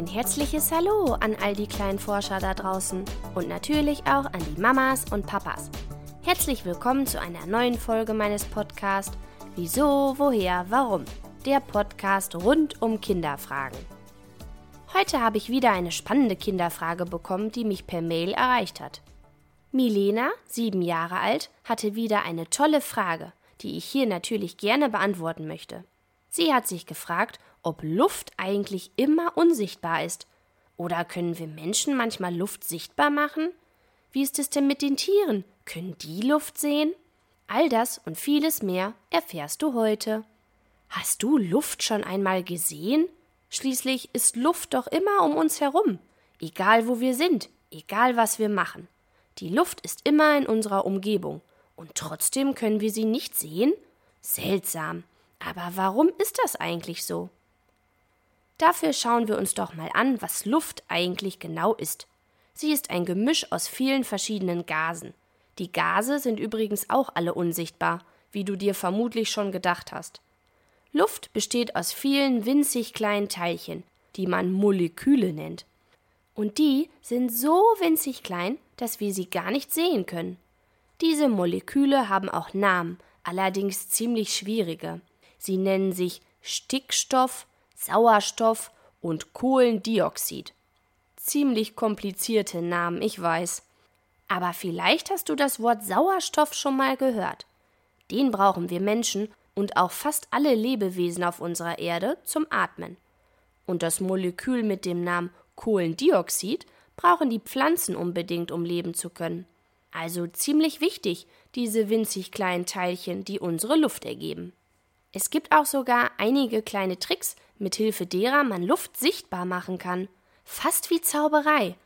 Ein herzliches Hallo an all die kleinen Forscher da draußen und natürlich auch an die Mamas und Papas. Herzlich willkommen zu einer neuen Folge meines Podcasts Wieso, woher, warum? Der Podcast rund um Kinderfragen. Heute habe ich wieder eine spannende Kinderfrage bekommen, die mich per Mail erreicht hat. Milena, sieben Jahre alt, hatte wieder eine tolle Frage, die ich hier natürlich gerne beantworten möchte. Sie hat sich gefragt, ob Luft eigentlich immer unsichtbar ist. Oder können wir Menschen manchmal Luft sichtbar machen? Wie ist es denn mit den Tieren? Können die Luft sehen? All das und vieles mehr erfährst du heute. Hast du Luft schon einmal gesehen? Schließlich ist Luft doch immer um uns herum, egal wo wir sind, egal was wir machen. Die Luft ist immer in unserer Umgebung, und trotzdem können wir sie nicht sehen? Seltsam. Aber warum ist das eigentlich so? Dafür schauen wir uns doch mal an, was Luft eigentlich genau ist. Sie ist ein Gemisch aus vielen verschiedenen Gasen. Die Gase sind übrigens auch alle unsichtbar, wie du dir vermutlich schon gedacht hast. Luft besteht aus vielen winzig kleinen Teilchen, die man Moleküle nennt. Und die sind so winzig klein, dass wir sie gar nicht sehen können. Diese Moleküle haben auch Namen, allerdings ziemlich schwierige. Sie nennen sich Stickstoff, Sauerstoff und Kohlendioxid. Ziemlich komplizierte Namen, ich weiß. Aber vielleicht hast du das Wort Sauerstoff schon mal gehört. Den brauchen wir Menschen und auch fast alle Lebewesen auf unserer Erde zum Atmen. Und das Molekül mit dem Namen Kohlendioxid brauchen die Pflanzen unbedingt, um leben zu können. Also ziemlich wichtig, diese winzig kleinen Teilchen, die unsere Luft ergeben. Es gibt auch sogar einige kleine Tricks, mit Hilfe derer man Luft sichtbar machen kann. Fast wie Zauberei.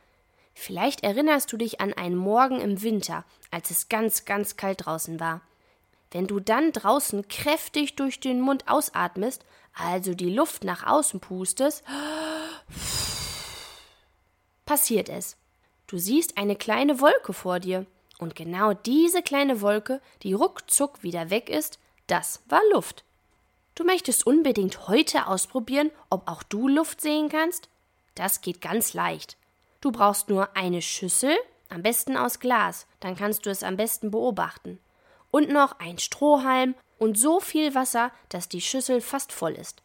Vielleicht erinnerst du dich an einen Morgen im Winter, als es ganz, ganz kalt draußen war. Wenn du dann draußen kräftig durch den Mund ausatmest, also die Luft nach außen pustest, passiert es. Du siehst eine kleine Wolke vor dir. Und genau diese kleine Wolke, die ruckzuck wieder weg ist, das war Luft. Du möchtest unbedingt heute ausprobieren, ob auch du Luft sehen kannst? Das geht ganz leicht. Du brauchst nur eine Schüssel, am besten aus Glas, dann kannst du es am besten beobachten. Und noch ein Strohhalm und so viel Wasser, dass die Schüssel fast voll ist.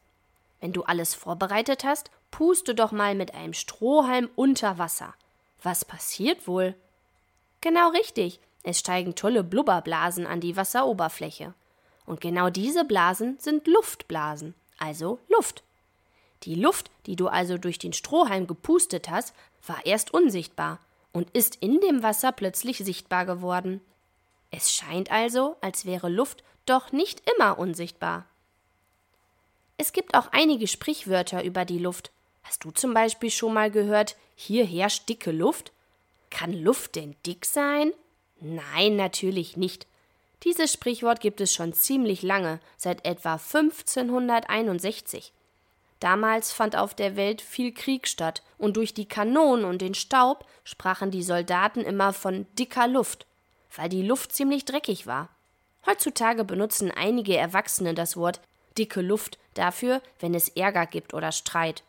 Wenn du alles vorbereitet hast, puste doch mal mit einem Strohhalm unter Wasser. Was passiert wohl? Genau richtig, es steigen tolle Blubberblasen an die Wasseroberfläche. Und genau diese Blasen sind Luftblasen, also Luft. Die Luft, die du also durch den Strohhalm gepustet hast, war erst unsichtbar und ist in dem Wasser plötzlich sichtbar geworden. Es scheint also, als wäre Luft doch nicht immer unsichtbar. Es gibt auch einige Sprichwörter über die Luft. Hast du zum Beispiel schon mal gehört, hier herrscht dicke Luft? Kann Luft denn dick sein? Nein, natürlich nicht. Dieses Sprichwort gibt es schon ziemlich lange, seit etwa 1561. Damals fand auf der Welt viel Krieg statt, und durch die Kanonen und den Staub sprachen die Soldaten immer von dicker Luft, weil die Luft ziemlich dreckig war. Heutzutage benutzen einige Erwachsene das Wort dicke Luft dafür, wenn es Ärger gibt oder Streit.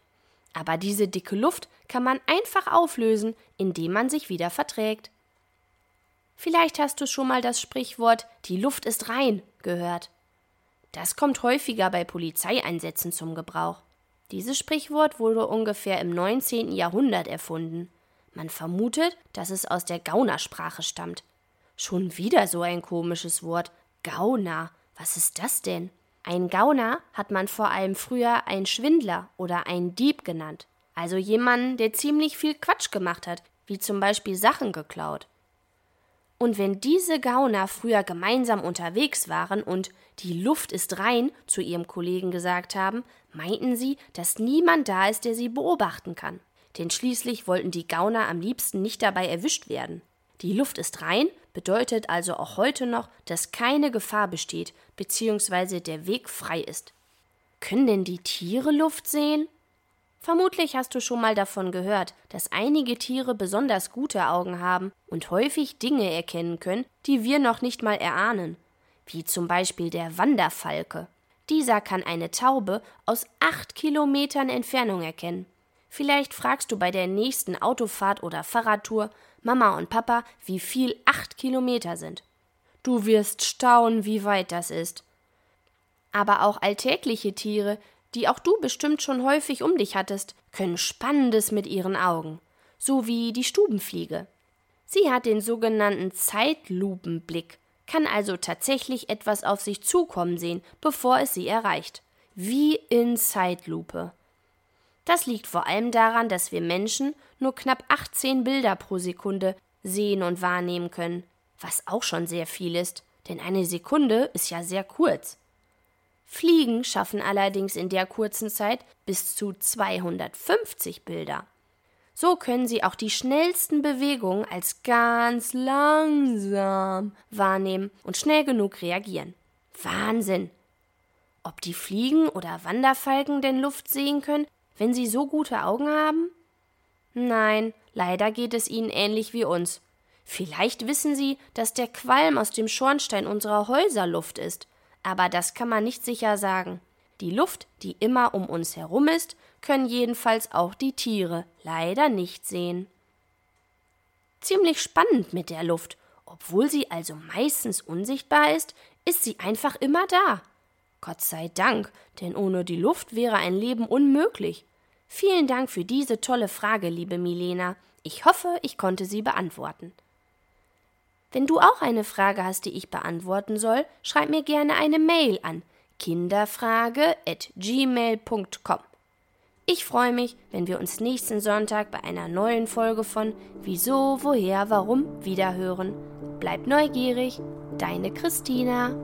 Aber diese dicke Luft kann man einfach auflösen, indem man sich wieder verträgt. Vielleicht hast du schon mal das Sprichwort die Luft ist rein gehört. Das kommt häufiger bei Polizeieinsätzen zum Gebrauch. Dieses Sprichwort wurde ungefähr im 19. Jahrhundert erfunden. Man vermutet, dass es aus der Gaunersprache stammt. Schon wieder so ein komisches Wort. Gauner. Was ist das denn? Ein Gauner hat man vor allem früher ein Schwindler oder ein Dieb genannt. Also jemanden, der ziemlich viel Quatsch gemacht hat, wie zum Beispiel Sachen geklaut. Und wenn diese Gauner früher gemeinsam unterwegs waren und die Luft ist rein zu ihrem Kollegen gesagt haben, meinten sie, dass niemand da ist, der sie beobachten kann. Denn schließlich wollten die Gauner am liebsten nicht dabei erwischt werden. Die Luft ist rein bedeutet also auch heute noch, dass keine Gefahr besteht, beziehungsweise der Weg frei ist. Können denn die Tiere Luft sehen? Vermutlich hast du schon mal davon gehört, dass einige Tiere besonders gute Augen haben und häufig Dinge erkennen können, die wir noch nicht mal erahnen, wie zum Beispiel der Wanderfalke. Dieser kann eine Taube aus acht Kilometern Entfernung erkennen. Vielleicht fragst du bei der nächsten Autofahrt oder Fahrradtour Mama und Papa, wie viel acht Kilometer sind. Du wirst staunen, wie weit das ist. Aber auch alltägliche Tiere, die auch du bestimmt schon häufig um dich hattest, können Spannendes mit ihren Augen, so wie die Stubenfliege. Sie hat den sogenannten Zeitlupenblick, kann also tatsächlich etwas auf sich zukommen sehen, bevor es sie erreicht. Wie in Zeitlupe. Das liegt vor allem daran, dass wir Menschen nur knapp 18 Bilder pro Sekunde sehen und wahrnehmen können, was auch schon sehr viel ist, denn eine Sekunde ist ja sehr kurz. Fliegen schaffen allerdings in der kurzen Zeit bis zu 250 Bilder. So können sie auch die schnellsten Bewegungen als ganz langsam wahrnehmen und schnell genug reagieren. Wahnsinn! Ob die Fliegen oder Wanderfalken denn Luft sehen können, wenn sie so gute Augen haben? Nein, leider geht es ihnen ähnlich wie uns. Vielleicht wissen sie, dass der Qualm aus dem Schornstein unserer Häuser Luft ist aber das kann man nicht sicher sagen. Die Luft, die immer um uns herum ist, können jedenfalls auch die Tiere leider nicht sehen. Ziemlich spannend mit der Luft. Obwohl sie also meistens unsichtbar ist, ist sie einfach immer da. Gott sei Dank, denn ohne die Luft wäre ein Leben unmöglich. Vielen Dank für diese tolle Frage, liebe Milena. Ich hoffe, ich konnte sie beantworten. Wenn du auch eine Frage hast, die ich beantworten soll, schreib mir gerne eine Mail an kinderfrage@gmail.com. Ich freue mich, wenn wir uns nächsten Sonntag bei einer neuen Folge von Wieso, woher, warum wiederhören. Bleib neugierig, deine Christina.